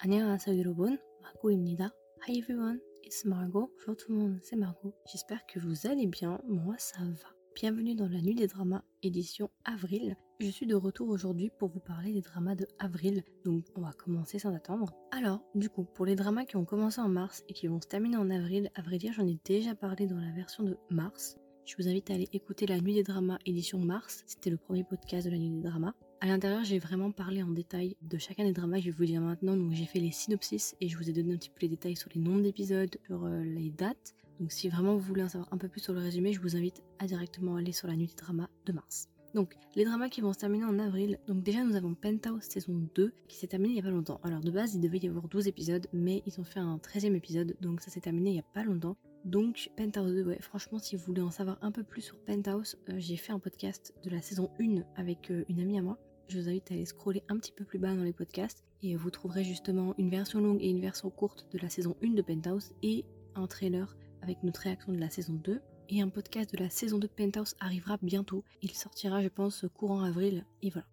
안녕하세요 여러분, 마고입니다. Hi everyone, it's Margot. Bonjour tout le monde, c'est Margot. J'espère que vous allez bien, moi ça va. Bienvenue dans la nuit des dramas, édition avril. Je suis de retour aujourd'hui pour vous parler des dramas de avril, donc on va commencer sans attendre. Alors, du coup, pour les dramas qui ont commencé en mars et qui vont se terminer en avril, à vrai dire j'en ai déjà parlé dans la version de mars. Je vous invite à aller écouter la nuit des dramas édition mars, c'était le premier podcast de la nuit des dramas. À l'intérieur, j'ai vraiment parlé en détail de chacun des dramas, je vais vous dire maintenant. Donc j'ai fait les synopsis et je vous ai donné un petit peu les détails sur les nombres d'épisodes, sur euh, les dates. Donc si vraiment vous voulez en savoir un peu plus sur le résumé, je vous invite à directement aller sur la nuit des dramas de mars. Donc, les dramas qui vont se terminer en avril. Donc, déjà, nous avons Penthouse saison 2 qui s'est terminé il y a pas longtemps. Alors, de base, il devait y avoir 12 épisodes, mais ils ont fait un 13e épisode, donc ça s'est terminé il y a pas longtemps. Donc, Penthouse 2, ouais, franchement, si vous voulez en savoir un peu plus sur Penthouse, euh, j'ai fait un podcast de la saison 1 avec euh, une amie à moi je vous invite à aller scroller un petit peu plus bas dans les podcasts et vous trouverez justement une version longue et une version courte de la saison 1 de Penthouse et un trailer avec notre réaction de la saison 2. Et un podcast de la saison 2 de Penthouse arrivera bientôt. Il sortira, je pense, courant avril. Et voilà.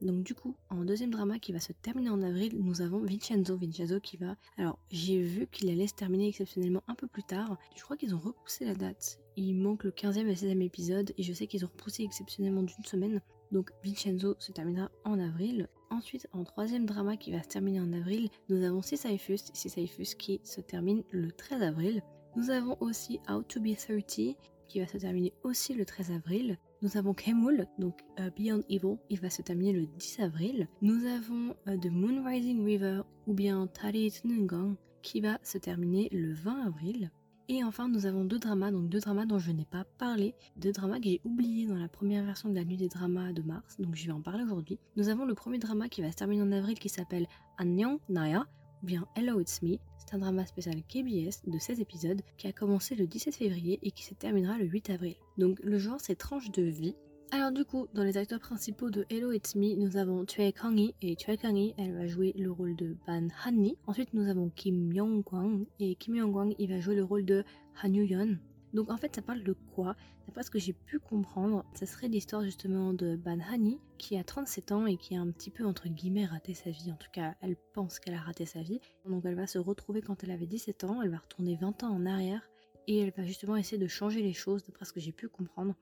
Donc du coup, en deuxième drama qui va se terminer en avril, nous avons Vincenzo. Vincenzo qui va... Alors, j'ai vu qu'il allait se terminer exceptionnellement un peu plus tard. Je crois qu'ils ont repoussé la date. Il manque le 15e et 16e épisode et je sais qu'ils ont repoussé exceptionnellement d'une semaine. Donc Vincenzo se terminera en avril. Ensuite, en troisième drama qui va se terminer en avril, nous avons Sisyphus, Sisyphus qui se termine le 13 avril. Nous avons aussi How to Be 30 qui va se terminer aussi le 13 avril. Nous avons Kemul, donc euh, Beyond Evil, il va se terminer le 10 avril. Nous avons euh, The Moon Rising River ou bien Tari Tnungang qui va se terminer le 20 avril. Et enfin, nous avons deux dramas, donc deux dramas dont je n'ai pas parlé, deux dramas que j'ai oubliés dans la première version de la nuit des dramas de mars, donc je vais en parler aujourd'hui. Nous avons le premier drama qui va se terminer en avril qui s'appelle Annyeong Naya, ou bien Hello It's Me. C'est un drama spécial KBS de 16 épisodes qui a commencé le 17 février et qui se terminera le 8 avril. Donc le genre c'est tranche de vie, alors du coup, dans les acteurs principaux de Hello It's Me, nous avons Choi Kang-hee et Choi Kang-hee, elle va jouer le rôle de Ban Han-ni. Ensuite, nous avons Kim Yong-kwang et Kim Yong-kwang, il va jouer le rôle de Han Yu-yeon. Donc en fait, ça parle de quoi? D'après ce que j'ai pu comprendre, ça serait l'histoire justement de Ban Hani qui a 37 ans et qui a un petit peu entre guillemets raté sa vie. En tout cas, elle pense qu'elle a raté sa vie. Donc elle va se retrouver quand elle avait 17 ans, elle va retourner 20 ans en arrière et elle va justement essayer de changer les choses d'après ce que j'ai pu comprendre.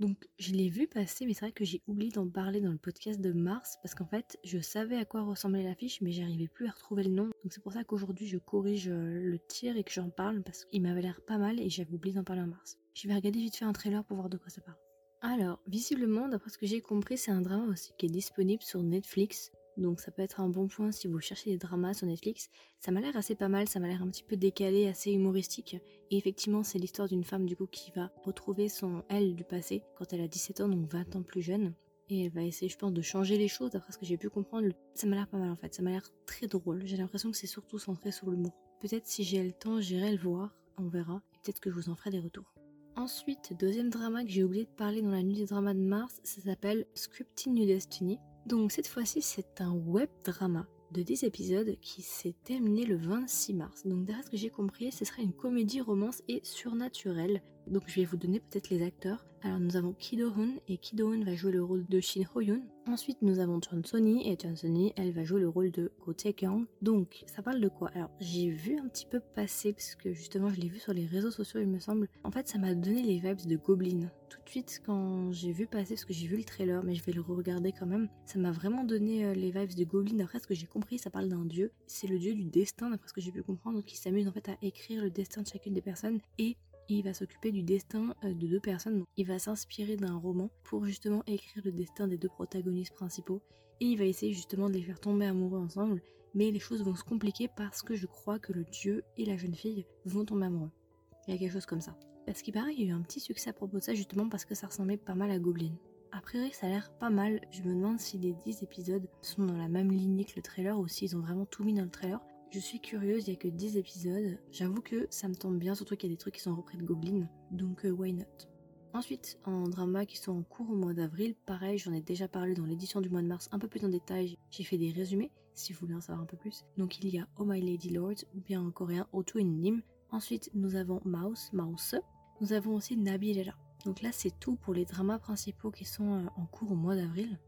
Donc je l'ai vu passer, mais c'est vrai que j'ai oublié d'en parler dans le podcast de mars, parce qu'en fait je savais à quoi ressemblait l'affiche, mais j'arrivais plus à retrouver le nom. Donc c'est pour ça qu'aujourd'hui je corrige euh, le tir et que j'en parle, parce qu'il m'avait l'air pas mal et j'avais oublié d'en parler en mars. Je vais regarder vite fait un trailer pour voir de quoi ça parle. Alors, visiblement, d'après ce que j'ai compris, c'est un drama aussi qui est disponible sur Netflix. Donc ça peut être un bon point si vous cherchez des dramas sur Netflix. Ça m'a l'air assez pas mal, ça m'a l'air un petit peu décalé, assez humoristique. Et effectivement, c'est l'histoire d'une femme du coup qui va retrouver son elle du passé quand elle a 17 ans, donc 20 ans plus jeune. Et elle va essayer, je pense, de changer les choses d'après ce que j'ai pu comprendre. Ça m'a l'air pas mal en fait, ça m'a l'air très drôle. J'ai l'impression que c'est surtout centré sur l'humour. Peut-être si j'ai le temps, j'irai le voir, on verra. Peut-être que je vous en ferai des retours. Ensuite, deuxième drama que j'ai oublié de parler dans la nuit des dramas de mars, ça s'appelle Scripting New Destiny. Donc cette fois-ci, c'est un web drama de 10 épisodes qui s'est terminé le 26 mars. Donc d'après ce que j'ai compris, ce serait une comédie romance et surnaturelle. Donc je vais vous donner peut-être les acteurs. Alors nous avons Ki Do-hoon et Ki Do-hoon va jouer le rôle de Shin Ho-yoon. Ensuite nous avons Sony et Sony, elle va jouer le rôle de Ko Tae-kyung. Donc ça parle de quoi? Alors j'ai vu un petit peu passer parce que justement je l'ai vu sur les réseaux sociaux il me semble. En fait ça m'a donné les vibes de Goblin. Tout de suite quand j'ai vu passer parce que j'ai vu le trailer mais je vais le regarder quand même. Ça m'a vraiment donné euh, les vibes de Goblin. D'après ce que j'ai compris ça parle d'un dieu. C'est le dieu du destin d'après ce que j'ai pu comprendre qui s'amuse en fait à écrire le destin de chacune des personnes et il va s'occuper du destin euh, de deux personnes. Il va s'inspirer d'un roman pour justement écrire le destin des deux protagonistes principaux et il va essayer justement de les faire tomber amoureux ensemble. Mais les choses vont se compliquer parce que je crois que le dieu et la jeune fille vont tomber amoureux. Il y a quelque chose comme ça. Parce qu'il paraît, il y a eu un petit succès à propos de ça justement parce que ça ressemblait pas mal à Goblin. A priori, ça a l'air pas mal. Je me demande si les 10 épisodes sont dans la même lignée que le trailer ou s'ils ont vraiment tout mis dans le trailer. Je suis curieuse, il n'y a que 10 épisodes. J'avoue que ça me tombe bien, surtout qu'il y a des trucs qui sont repris de Goblin. Donc, euh, why not? Ensuite, en drama qui sont en cours au mois d'avril, pareil, j'en ai déjà parlé dans l'édition du mois de mars un peu plus en détail. J'ai fait des résumés, si vous voulez en savoir un peu plus. Donc, il y a Oh My Lady Lord, ou bien en coréen Otu in Nim. Ensuite, nous avons Mouse, Mouse. Nous avons aussi Nabilela. Donc là, c'est tout pour les dramas principaux qui sont euh, en cours au mois d'avril.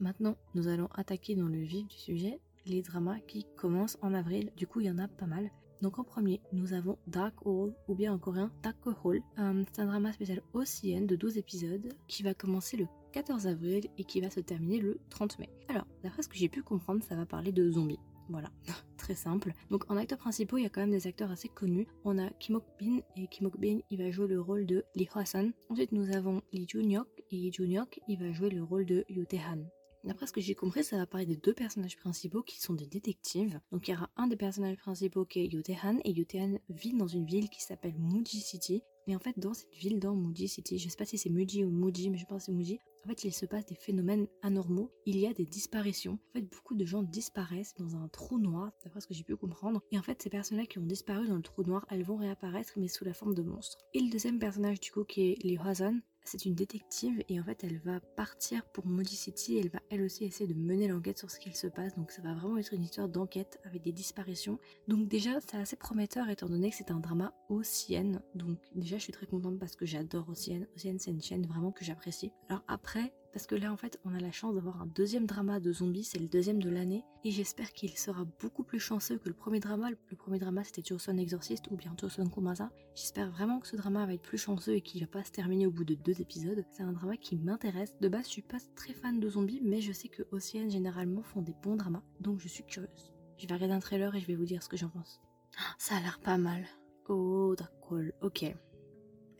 Maintenant, nous allons attaquer dans le vif du sujet les dramas qui commencent en avril. Du coup, il y en a pas mal. Donc en premier, nous avons Dark Hall, ou bien en coréen Dark Hall. Euh, c'est un drama spécial OCN de 12 épisodes qui va commencer le 14 avril et qui va se terminer le 30 mai. Alors, d'après ce que j'ai pu comprendre, ça va parler de zombies. Voilà, très simple. Donc en acteurs principaux, il y a quand même des acteurs assez connus. On a Kim Ok Bin et Kim Ok Bin, il va jouer le rôle de Lee Hwa-sun. Ensuite, nous avons Lee Jun-hyuk et Lee Jun-hyuk, il va jouer le rôle de Yoo Tae-han. D'après ce que j'ai compris, ça va parler des deux personnages principaux qui sont des détectives. Donc il y aura un des personnages principaux qui est Yoo Tae-han et Yoo Tae-han vit dans une ville qui s'appelle Muji City. Mais en fait, dans cette ville, dans Muji City, je sais pas si c'est Muji ou Muji, mais je pense que c'est Muji, en fait, il se passe des phénomènes anormaux. Il y a des disparitions. En fait, beaucoup de gens disparaissent dans un trou noir, d'après ce que j'ai pu comprendre. Et en fait, ces personnes-là qui ont disparu dans le trou noir, elles vont réapparaître, mais sous la forme de monstres. Et le deuxième personnage, du coup, qui est Lee Hwa-sun, c'est une détective et en fait elle va partir pour Moody City elle va elle aussi essayer de mener l'enquête sur ce qu'il se passe. Donc ça va vraiment être une histoire d'enquête avec des disparitions. Donc déjà c'est assez prometteur étant donné que c'est un drama Ocean donc déjà je suis très contente parce que j'adore Ocean Ocean c'est une chaîne vraiment que j'apprécie. Alors après parce que là en fait on a la chance d'avoir un deuxième drama de zombies, c'est le deuxième de l'année et j'espère qu'il sera beaucoup plus chanceux que le premier drama. Le premier drama c'était Joseon Exorcist ou bien Joseon Komasa. J'espère vraiment que ce drama va être plus chanceux et qu'il va pas se terminer au bout de deux épisodes. C'est un drama qui m'intéresse. De base je suis pas très fan de zombies mais je sais que Ocean généralement font des bons dramas donc je suis curieuse. Je vais regarder un trailer et je vais vous dire ce que j'en pense. Ah, ça a l'air pas mal. Oh d'accord, ok.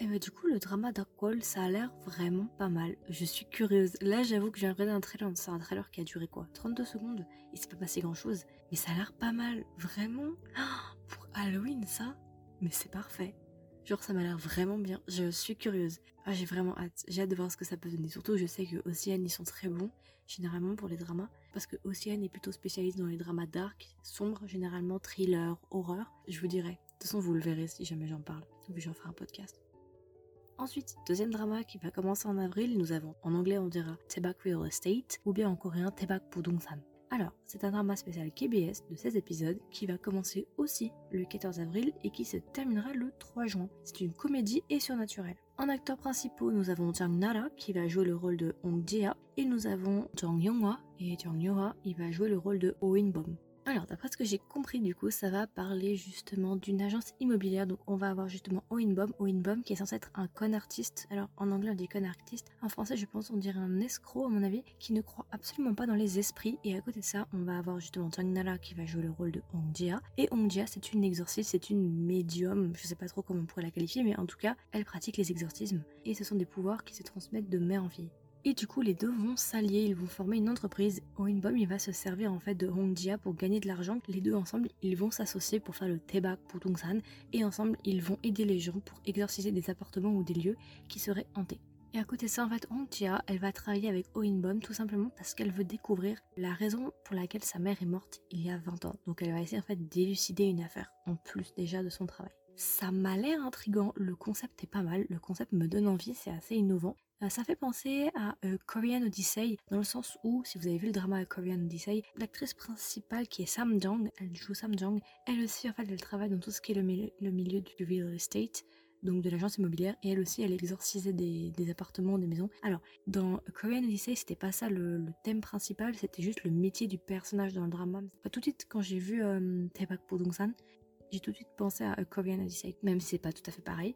Et bah du coup le drama d'Arkwall ça a l'air vraiment pas mal. Je suis curieuse. Là j'avoue que j'ai regardé un trailer, c'est un trailer qui a duré quoi? 32 secondes Il s'est pas passé grand chose. Mais ça a l'air pas mal. Vraiment? Pour Halloween ça? Mais c'est parfait. Genre ça m'a l'air vraiment bien. Je suis curieuse. Ah j'ai vraiment hâte. J'ai hâte de voir ce que ça peut donner. Surtout je sais que Ocean ils sont très bons généralement pour les dramas. Parce que Ocean est plutôt spécialiste dans les dramas dark, sombres, généralement thriller, horreur. Je vous dirai. De toute façon vous le verrez si jamais j'en parle. Ou j'en ferai un podcast. Ensuite, deuxième drama qui va commencer en avril, nous avons en anglais on dira Tebak Real Estate ou bien en coréen Tebak Pudongsan. Alors, c'est un drama spécial KBS de 16 épisodes qui va commencer aussi le 14 avril et qui se terminera le 3 juin. C'est une comédie et surnaturelle. En acteurs principaux, nous avons Jang Nara qui va jouer le rôle de Hong Jia et nous avons Jang Yonghwa et Jang Yohwa il va jouer le rôle de Oh In Bom. Alors, d'après ce que j'ai compris, du coup, ça va parler justement d'une agence immobilière. Donc, on va avoir justement Oinbom, Oinbom qui est censé être un con artiste. Alors, en anglais, on dit con artiste. En français, je pense, on dirait un escroc, à mon avis, qui ne croit absolument pas dans les esprits. Et à côté de ça, on va avoir justement Chang Nara qui va jouer le rôle de Hongjia. Et Hongjia, c'est une exorciste, c'est une médium. Je sais pas trop comment on pourrait la qualifier, mais en tout cas, elle pratique les exorcismes. Et ce sont des pouvoirs qui se transmettent de mère en fille. Et du coup, les deux vont s'allier, ils vont former une entreprise. Oinbom, il va se servir en fait de Hongjia pour gagner de l'argent. Les deux ensemble, ils vont s'associer pour faire le Tebak pour Tungsan. Et ensemble, ils vont aider les gens pour exorciser des appartements ou des lieux qui seraient hantés. Et à côté de ça, en fait, Hongjia, elle va travailler avec Oinbom tout simplement parce qu'elle veut découvrir la raison pour laquelle sa mère est morte il y a 20 ans. Donc elle va essayer en fait d'élucider une affaire, en plus déjà de son travail. Ça m'a l'air intrigant, le concept est pas mal, le concept me donne envie, c'est assez innovant. Euh, ça fait penser à euh, Korean Odyssey, dans le sens où, si vous avez vu le drama Korean Odyssey, l'actrice principale qui est Sam Jong, elle joue Sam Jong, elle aussi, en fait, elle travaille dans tout ce qui est le, milieu, du real estate, donc de l'agence immobilière, et elle aussi, elle exorcisait des, appartements, des maisons. Alors, dans Korean Odyssey, c'était pas ça le, thème principal, c'était juste le métier du personnage dans le drama. Tout de suite, quand j'ai vu euh, Taepak Podongsan, j'ai tout de suite pensé à Korean Odyssey, même si c'est pas tout à fait pareil.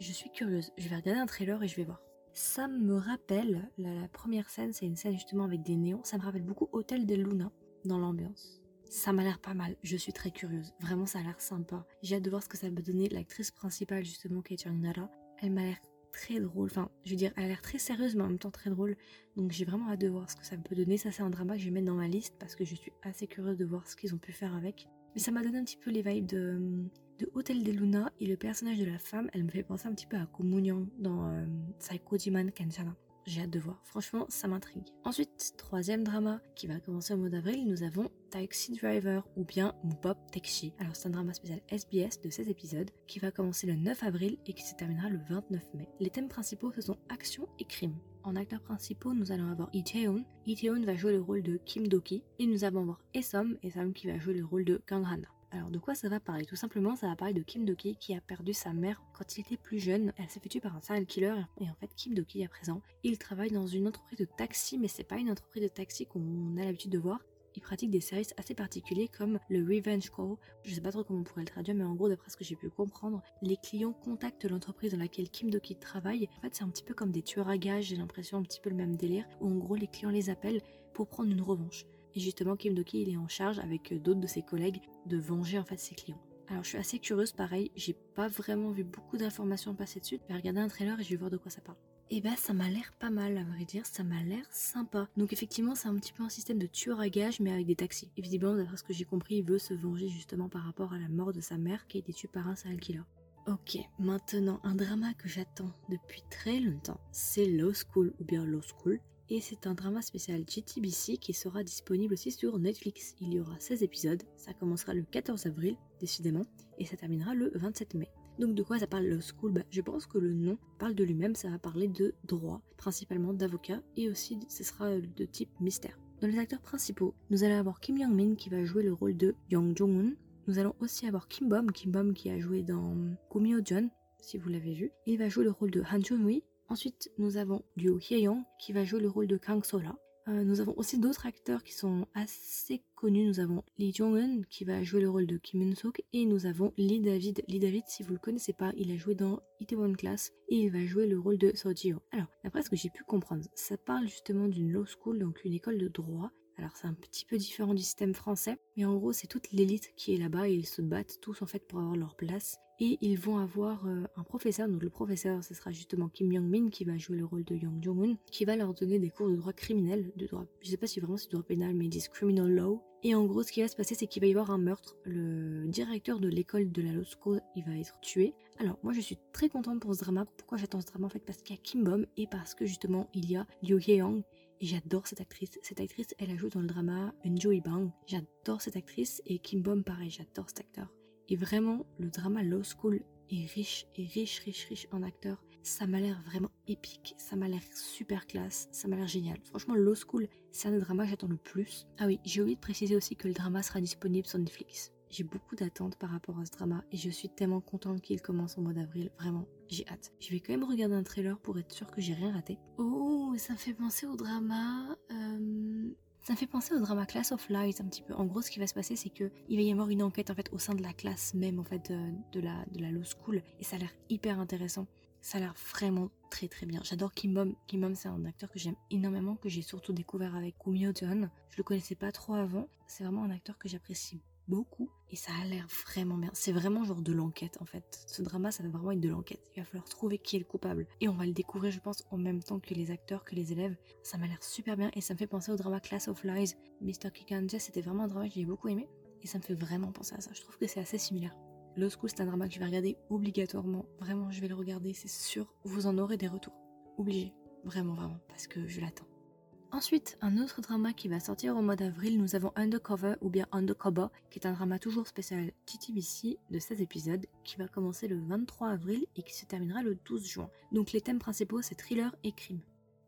Je suis curieuse, je vais regarder un trailer et je vais voir. Ça me rappelle, la, première scène, c'est une scène justement avec des néons, ça me rappelle beaucoup Hôtel de Luna dans l'ambiance. Ça m'a l'air pas mal, je suis très curieuse, vraiment ça a l'air sympa. J'ai hâte de voir ce que ça peut donner. L'actrice principale justement est Nara, elle m'a l'air très drôle, enfin je veux dire elle a l'air très sérieuse mais en même temps très drôle. Donc j'ai vraiment hâte de voir ce que ça peut donner. Ça c'est un drama que je vais mettre dans ma liste parce que je suis assez curieuse de voir ce qu'ils ont pu faire avec. Mais ça m'a donné un petit peu les vibes de de Hotel de Luna et le personnage de la femme, elle me fait penser un petit peu à Komunyon dans euh, Psycho Jiman Kanchana. J'ai hâte de voir, franchement ça m'intrigue. Ensuite, troisième drama qui va commencer au mois d'avril, nous avons Taxi Driver ou bien Mubop Taxi. Alors c'est un drama spécial SBS de 16 épisodes qui va commencer le 9 avril et qui se terminera le 29 mai. Les thèmes principaux ce sont action et crime. En acteurs principaux, nous allons avoir Lee Tae-hoon. Lee va jouer le rôle de Kim Doki et nous allons avoir Esom, Esom qui va jouer le rôle de Kang Hana. Alors de quoi ça va parler? Tout simplement ça va parler de Kim Doki qui a perdu sa mère quand il était plus jeune. Elle s'est fait tuer par un serial killer et en fait Kim Doki à présent il travaille dans une entreprise de taxi mais c'est pas une entreprise de taxi qu'on a l'habitude de voir. ils pratiquent des services assez particuliers comme le revenge call. Je sais pas trop comment on pourrait le traduire, mais en gros, d'après ce que j'ai pu comprendre, les clients contactent l'entreprise dans laquelle Kim Doki travaille. En fait, c'est un petit peu comme des tueurs à gages, j'ai l'impression un petit peu le même délire, où en gros, les clients les appellent pour prendre une revanche. Et justement, Kim Doki, il est en charge avec euh, d'autres de ses collègues de venger en fait ses clients. Alors je suis assez curieuse, pareil, j'ai pas vraiment vu beaucoup d'informations passer dessus. Je vais regarder un trailer et je vais voir de quoi ça parle. Et bah ça m'a l'air pas mal à vrai dire, ça m'a l'air sympa. Donc effectivement c'est un petit peu un système de tueur à gages mais avec des taxis. Évidemment d'après ce que j'ai compris il veut se venger justement par rapport à la mort de sa mère qui a été tuée par un serial killer. Ok, maintenant un drama que j'attends depuis très longtemps, c'est Law School ou bien Law School. Et c'est un drama spécial GTBC qui sera disponible aussi sur Netflix. Il y aura 16 épisodes, ça commencera le 14 avril, décidément, et ça terminera le 27 mai. Donc de quoi ça parle Law School? Bah, Je pense que le nom parle de lui-même, ça va parler de droit, principalement d'avocat, et aussi ce sera de type mystère. Dans les acteurs principaux, nous allons avoir Kim Young-min qui va jouer le rôle de Young Jong-un. Nous allons aussi avoir Kim Bom, Kim Bom qui a joué dans Kumio John, si vous l'avez vu. Il va jouer le rôle de Han Chun-wi. Ensuite, nous avons Ryo Hye-young qui va jouer le rôle de Kang Sola. Euh, nous avons aussi d'autres acteurs qui sont assez connus. Nous avons Lee Jong-un qui va jouer le rôle de Kim Eun-sok et nous avons Lee David. Lee David, si vous le connaissez pas, il a joué dans Itaewon Class et il va jouer le rôle de Seo Alors, d'après ce que j'ai pu comprendre, ça parle justement d'une law school, donc une école de droit. Alors c'est un petit peu différent du système français, mais en gros c'est toute l'élite qui est là-bas et ils se battent tous en fait pour avoir leur place et ils vont avoir euh, un professeur, donc le professeur ce sera justement Kim Young-min qui va jouer le rôle de Young Jong-un, qui va leur donner des cours de droit criminel, de droit, je sais pas si vraiment c'est droit pénal, mais ils disent criminal law. Et en gros ce qui va se passer c'est qu'il va y avoir un meurtre, le directeur de l'école de la law school il va être tué. Alors moi je suis très contente pour ce drama, pourquoi j'attends ce drama? En fait parce qu'il y a Kim Bom et parce que justement il y a Liu Hye-young et j'adore cette actrice. Cette actrice, elle a joué dans le drama Enjoy Bang. J'adore cette actrice et Kim Bom pareil, j'adore cet acteur. Et vraiment, le drama Law School est riche, et riche, riche, riche en acteurs. Ça m'a l'air vraiment épique, ça m'a l'air super classe, ça m'a l'air génial. Franchement, Law School, c'est un des dramas que j'attends le plus. Ah oui, j'ai oublié de préciser aussi que le drama sera disponible sur Netflix. J'ai beaucoup d'attentes par rapport à ce drama et je suis tellement contente qu'il commence au mois d'avril. Vraiment, j'ai hâte. Je vais quand même regarder un trailer pour être sûre que j'ai rien raté. Oh, ça me fait penser au drama. Euh, ça me fait penser au drama Class of Lies un petit peu. En gros, ce qui va se passer, c'est que il va y avoir une enquête en fait au sein de la classe même en fait de, la de la law school et ça a l'air hyper intéressant. Ça a l'air vraiment très très bien. J'adore Kim Bom. Kim Bom, c'est un acteur que j'aime énormément, que j'ai surtout découvert avec Kumio John. Je le connaissais pas trop avant. C'est vraiment un acteur que j'apprécie beaucoup et ça a l'air vraiment bien. C'est vraiment genre de l'enquête en fait. Ce drama, ça va vraiment être de l'enquête. Il va falloir trouver qui est le coupable et on va le découvrir, je pense, en même temps que les acteurs, que les élèves. Ça m'a l'air super bien et ça me fait penser au drama Class of Lies. Mr. Kikanje, c'était vraiment un drama que j'ai beaucoup aimé et ça me fait vraiment penser à ça. Je trouve que c'est assez similaire. Law School, c'est un drama que je vais regarder obligatoirement. Vraiment, je vais le regarder, c'est sûr. Vous en aurez des retours. Obligé. Vraiment, vraiment, parce que je l'attends. Ensuite, un autre drama qui va sortir au mois d'avril, nous avons Undercover ou bien Undercover, qui est un drama toujours spécial TTBC de 16 épisodes, qui va commencer le 23 avril et qui se terminera le 12 juin. Donc les thèmes principaux, c'est thriller et crime.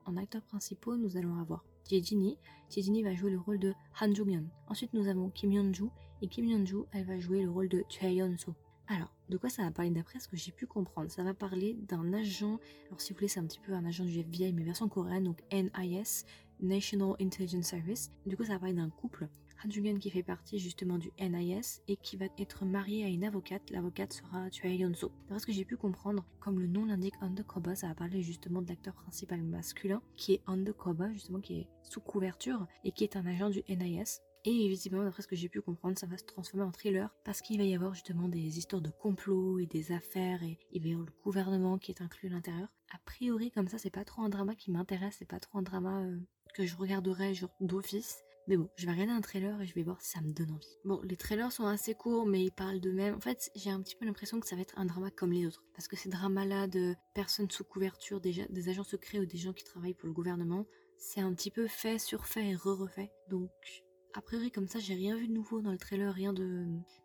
En acteurs principaux, nous allons avoir Jejini. Jejini va jouer le rôle de Han Jung-yeon. Ensuite, nous avons Kim Yeon-ju, et Kim Yeon-ju, elle va jouer le rôle de Choi Yeon-soo. Alors, de quoi ça va parler d'après ce que j'ai pu comprendre? Ça va parler d'un agent, alors si vous voulez c'est un petit peu un agent du FBI mais version coréenne, donc NIS, National Intelligence Service. Du coup, ça va parler d'un couple, Han Jung-yeon qui fait partie justement du NIS et qui va être marié à une avocate. L'avocate sera Choi Yeon-soo. D'après ce que j'ai pu comprendre, comme le nom l'indique, Undercover, ça va parler justement de l'acteur principal masculin qui est Undercover, justement qui est sous couverture et qui est un agent du NIS. Et visiblement, d'après ce que j'ai pu comprendre, ça va se transformer en thriller parce qu'il va y avoir justement des histoires de complots et des affaires et il va y avoir le gouvernement qui est inclus à l'intérieur. A priori, comme ça, c'est pas trop un drama qui m'intéresse, c'est pas trop un drama euh, que je regarderai genre d'office. Mais bon, je vais regarder un trailer et je vais voir si ça me donne envie. Bon, les trailers sont assez courts, mais ils parlent d'eux-mêmes. En fait, j'ai un petit peu l'impression que ça va être un drama comme les autres. Parce que ces dramas-là de personnes sous couverture, des, des agents secrets ou des gens qui travaillent pour le gouvernement, c'est un petit peu fait, surfait et re-refait. Donc, a priori, comme ça, j'ai rien vu de nouveau dans le trailer, rien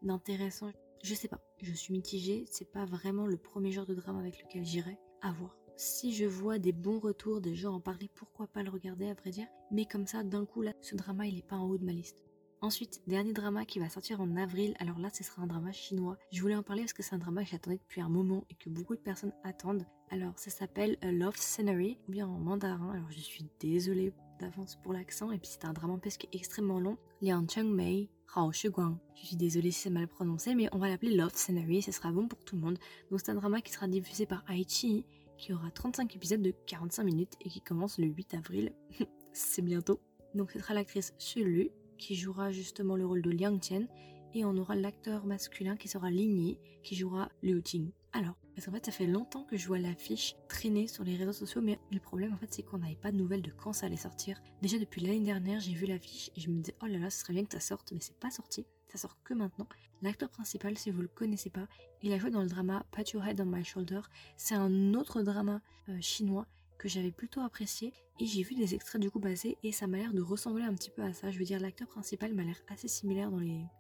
d'intéressant. Je sais pas, je suis mitigée, c'est pas vraiment le premier genre de drama avec lequel j'irai. À voir si je vois des bons retours, des gens en parler, pourquoi pas le regarder à vrai dire. Mais comme ça, d'un coup, là, ce drama, il est pas en haut de ma liste. Ensuite, dernier drama qui va sortir en avril. Alors là, ce sera un drama chinois. Je voulais en parler parce que c'est un drama que j'attendais depuis un moment et que beaucoup de personnes attendent. Alors, ça s'appelle A Love Scenery, ou bien en mandarin. Alors, je suis désolée d'avance pour l'accent. Et puis c'est un drama qui est extrêmement long. Liang Chengmei, Hao Guang. Je suis désolée si c'est mal prononcé, mais on va l'appeler Love Scenery, ce sera bon pour tout le monde. Donc c'est un drama qui sera diffusé par Aichi, qui aura 35 épisodes de 45 minutes et qui commence le 8 avril. c'est bientôt. Donc ce sera l'actrice Lu qui jouera justement le rôle de Liang Chen et on aura l'acteur masculin qui sera Ligny qui jouera Liu Jing. Alors, parce qu'en fait, ça fait longtemps que je vois l'affiche traîner sur les réseaux sociaux, mais le problème, en fait, c'est qu'on n'avait pas de nouvelles de quand ça allait sortir. Déjà, depuis l'année dernière, j'ai vu l'affiche et je me disais, oh là là, ce serait bien que ça sorte, mais c'est pas sorti. Ça sort que maintenant. L'acteur principal, si vous le connaissez pas, il a joué dans le drama Pat Your Head on My Shoulder. C'est un autre drama euh, chinois que j'avais plutôt apprécié et j'ai vu des extraits du coup passer et ça m'a l'air de ressembler un petit peu à ça. Je veux dire, l'acteur principal m'a l'air assez similaire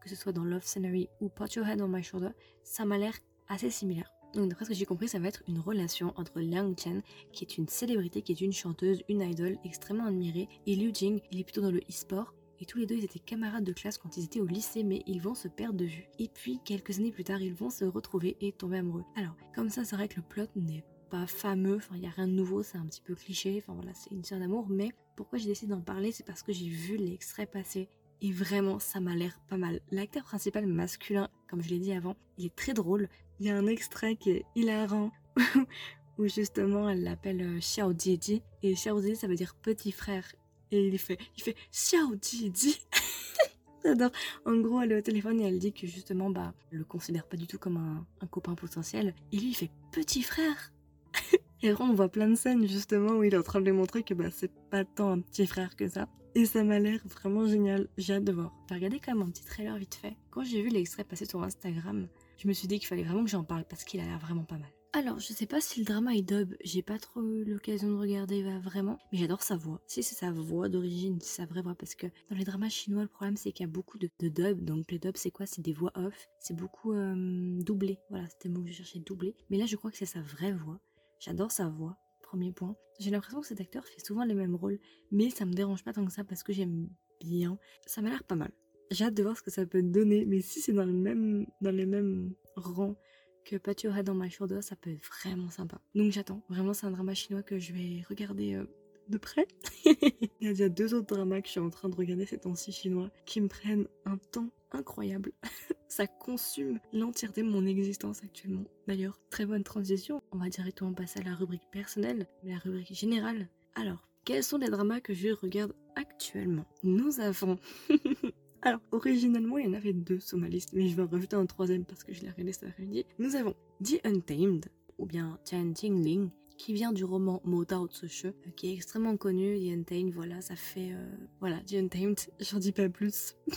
que ce soit dans Love Scenery ou Put Your Head on My Shoulder, ça m'a l'air assez similaire. Donc d'après ce que j'ai compris, ça va être une relation entre Liang Chen, qui est une célébrité, qui est une chanteuse, une idole extrêmement admirée, et Liu Jing, il est plutôt dans le e-sport. Et tous les deux, ils étaient camarades de classe quand ils étaient au lycée, mais ils vont se perdre de vue. Et puis, quelques années plus tard, ils vont se retrouver et tomber amoureux. Alors, comme ça, c'est vrai que le plot n'est pas fameux, enfin il n'y a rien de nouveau, c'est un petit peu cliché, enfin voilà, c'est une histoire d'amour, mais pourquoi j'ai décidé d'en parler, c'est parce que j'ai vu l'extrait passer et vraiment ça m'a l'air pas mal. L'acteur principal masculin, comme je l'ai dit avant, il est très drôle. Il y a un extrait qui est hilarant où justement elle l'appelle euh, Xiao Jiji et Xiao Jiji ça veut dire petit frère et il fait il fait Xiao Jiji J'adore. En gros, elle est au téléphone et elle dit que justement, bah, le considère pas du tout comme un, copain potentiel. Et lui, il fait petit frère. Et après, on voit plein de scènes justement où il est en train de lui montrer que bah, c'est pas tant un petit frère que ça. Et ça m'a l'air vraiment génial. J'ai hâte de voir. J'ai quand même un petit trailer vite fait? Quand j'ai vu l'extrait passer sur Instagram, je me suis dit qu'il fallait vraiment que j'en parle parce qu'il a l'air vraiment pas mal. Alors, je sais pas si le drama est dub, j'ai pas trop eu l'occasion de regarder vraiment, mais j'adore sa voix. Si c'est sa voix d'origine, c'est sa vraie voix, parce que dans les dramas chinois, le problème c'est qu'il y a beaucoup de, dub, donc les dub c'est quoi? C'est des voix off, c'est beaucoup euh, doublé, voilà, c'était le mot que je cherchais, doublé. Mais là, je crois que c'est sa vraie voix. J'adore sa voix, premier point. J'ai l'impression que cet acteur fait souvent les mêmes rôles, mais ça me dérange pas tant que ça parce que j'aime bien. Ça m'a l'air pas mal. J'ai hâte de voir ce que ça peut donner, mais si c'est dans le même, dans les mêmes rangs que Pat Your Head on My Shoulder, ça peut être vraiment sympa. Donc j'attends. Vraiment, c'est un drama chinois que je vais regarder euh, de près. Il y a deux autres dramas que je suis en train de regarder ces temps-ci chinois qui me prennent un temps incroyable. ça consume l'entièreté de mon existence actuellement. D'ailleurs, très bonne transition. On va directement passer à la rubrique personnelle, la rubrique générale. Alors, quels sont les dramas que je regarde actuellement? Nous avons... Alors, originellement, il y en avait deux sur ma liste, mais je vais en rajouter un troisième parce que je l'ai regardé cet après-midi. Nous avons The Untamed, ou bien Tian Tingling, qui vient du roman Mo Dao Tzu euh, qui est extrêmement connu. The Untamed, voilà, ça fait... Euh, voilà, The Untamed, j'en dis pas plus.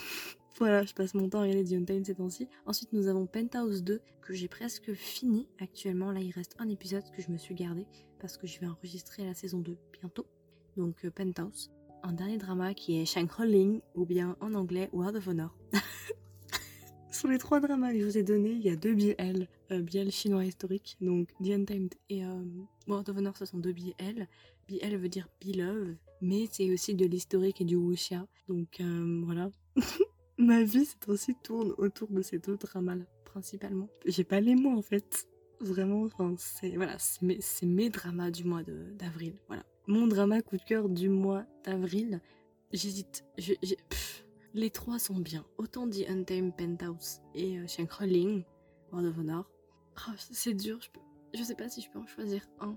Voilà, je passe mon temps à regarder The Untamed ces temps-ci. Ensuite, nous avons Penthouse 2, que j'ai presque fini actuellement. Là, il reste un épisode que je me suis gardé, parce que je vais enregistrer la saison 2 bientôt. Donc, euh, Penthouse. Un dernier drama qui est Shang ou bien en anglais World of Honor. Sur les trois dramas que je vous ai donnés, il y a deux BL, euh, BL chinois historique, donc The Untamed et euh, World of Honor, ce sont deux BL. BL veut dire Beloved, mais c'est aussi de l'historique et du wuxia, donc voilà. Ma vie, c'est aussi tourne autour de ces deux dramas-là, principalement. J'ai pas les mots en fait. Vraiment, enfin, c'est voilà, c'est mes, dramas du mois d'avril. Voilà. Mon drama coup de cœur du mois d'avril, j'hésite. Les trois sont bien. Autant dit Untamed Penthouse et euh, World of Honor. Oh, c'est dur, je, peux, je sais pas si je peux en choisir un.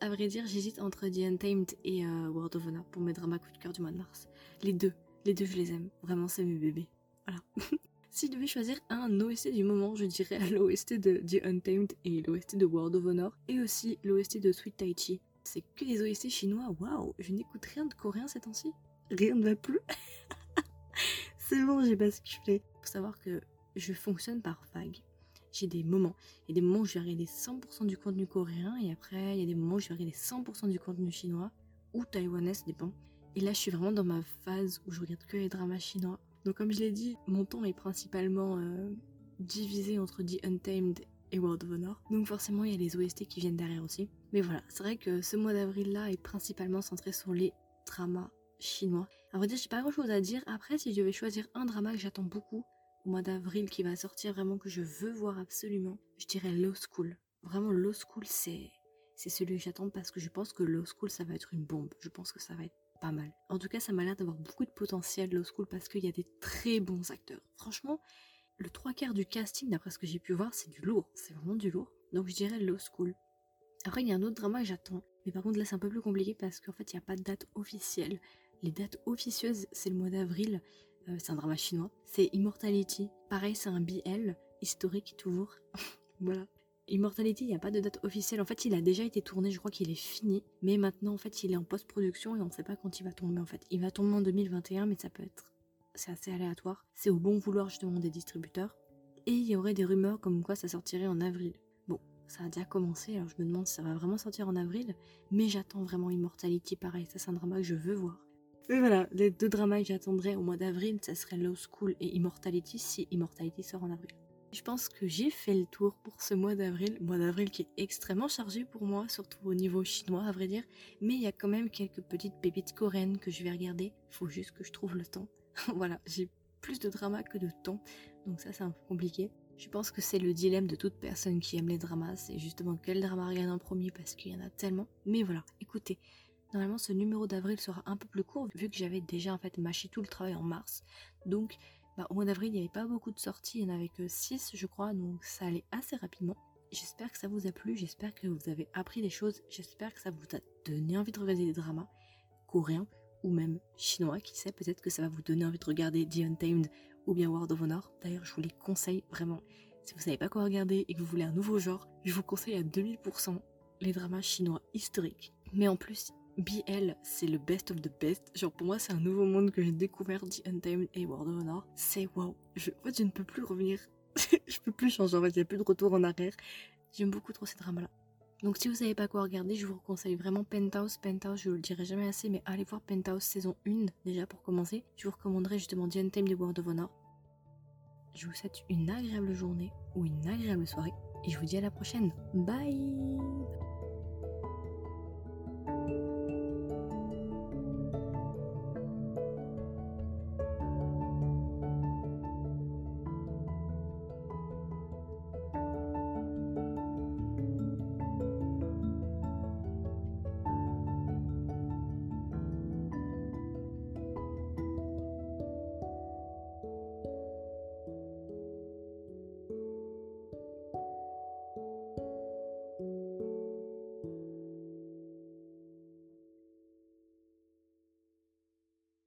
À vrai dire, j'hésite entre The Untamed et euh, World of Honor pour mes dramas coup de cœur du mois de mars. Les deux, les deux, je les aime. Vraiment, c'est mes bébés. Voilà. si je devais choisir un OST du moment, je dirais l'OST de The Untamed et l'OST de World of Honor et aussi l'OST de Sweet Tai Chi. C'est que des OST chinois, waouh, je n'écoute rien de coréen ces temps-ci. Rien ne va plus. C'est bon, j'ai basculé. Faut savoir que je fonctionne par vague. J'ai des moments. Il y a des moments où je vais regarder 100% du contenu coréen et après, il y a des moments où je vais regarder 100% du contenu chinois ou taïwanais, ça dépend. Et là, je suis vraiment dans ma phase où je regarde que les dramas chinois donc comme je l'ai dit, mon temps est principalement euh, divisé entre The Untamed et World of Honor. Donc forcément, il y a les OST qui viennent derrière aussi. Mais voilà, c'est vrai que ce mois d'avril-là est principalement centré sur les dramas chinois. À vrai dire, j'ai pas grand chose à dire. Après, si je devais choisir un drama que j'attends beaucoup au mois d'avril qui va sortir vraiment que je veux voir absolument, je dirais Low School. Vraiment, Low School, c'est celui que j'attends parce que je pense que Low School, ça va être une bombe. Je pense que ça va être pas mal. En tout cas, ça m'a l'air d'avoir beaucoup de potentiel, Low School, parce qu'il y a des très bons acteurs. Franchement, le trois quarts du casting, d'après ce que j'ai pu voir, c'est du lourd. C'est vraiment du lourd. Donc je dirais Low School. Après, il y a un autre drama que j'attends. Mais par contre, là, c'est un peu plus compliqué parce qu'en fait, il n'y a pas de date officielle. Les dates officieuses, c'est le mois d'avril. Euh, c'est un drama chinois. C'est Immortality. Pareil, c'est un BL, historique toujours. voilà. Immortality, il n'y a pas de date officielle. En fait, il a déjà été tourné, je crois qu'il est fini. Mais maintenant, en fait, il est en post-production et on ne sait pas quand il va tomber. En fait, il va tomber en 2021, mais ça peut être. C'est assez aléatoire. C'est au bon vouloir justement des distributeurs. Et il y aurait des rumeurs comme quoi ça sortirait en avril. Bon, ça a déjà commencé, alors je me demande si ça va vraiment sortir en avril. Mais j'attends vraiment Immortality, pareil. Ça, c'est un drama que je veux voir. Mais voilà, les deux dramas que j'attendrais au mois d'avril, ça serait Low School et Immortality si Immortality sort en avril. Je pense que j'ai fait le tour pour ce mois d'avril, mois d'avril qui est extrêmement chargé pour moi, surtout au niveau chinois à vrai dire, mais il y a quand même quelques petites pépites coréennes que je vais regarder, faut juste que je trouve le temps. voilà, j'ai plus de drama que de temps, donc ça c'est un peu compliqué. Je pense que c'est le dilemme de toute personne qui aime les dramas, c'est justement quel drama regarder en premier parce qu'il y en a tellement. Mais voilà, écoutez, Normalement, ce numéro d'avril sera un peu plus court vu que j'avais déjà en fait mâché tout le travail en mars. Donc, bah, au mois d'avril, il n'y avait pas beaucoup de sorties, il n'y en avait que 6 je crois, donc ça allait assez rapidement. J'espère que ça vous a plu, j'espère que vous avez appris des choses, j'espère que ça vous a donné envie de regarder des dramas coréens ou même chinois, qui sait, peut-être que ça va vous donner envie de regarder The Untamed ou bien World of Honor. D'ailleurs, je vous les conseille vraiment. Si vous savez pas quoi regarder et que vous voulez un nouveau genre, je vous conseille à 2000% les dramas chinois historiques. Mais en plus, BL, c'est le best of the best. Genre pour moi, c'est un nouveau monde que j'ai découvert, The Untamed et World of Honor. C'est wow. Je, en fait, je ne peux plus revenir. je peux plus changer. En fait, il n'y a plus de retour en arrière. J'aime beaucoup trop ces dramas-là. Donc si vous savez pas quoi regarder, je vous conseille vraiment Penthouse. Penthouse, je vous le dirai jamais assez, mais allez voir Penthouse saison 1 déjà pour commencer. Je vous recommanderais justement The Untamed et World of Honor. Je vous souhaite une agréable journée ou une agréable soirée et je vous dis à la prochaine. Bye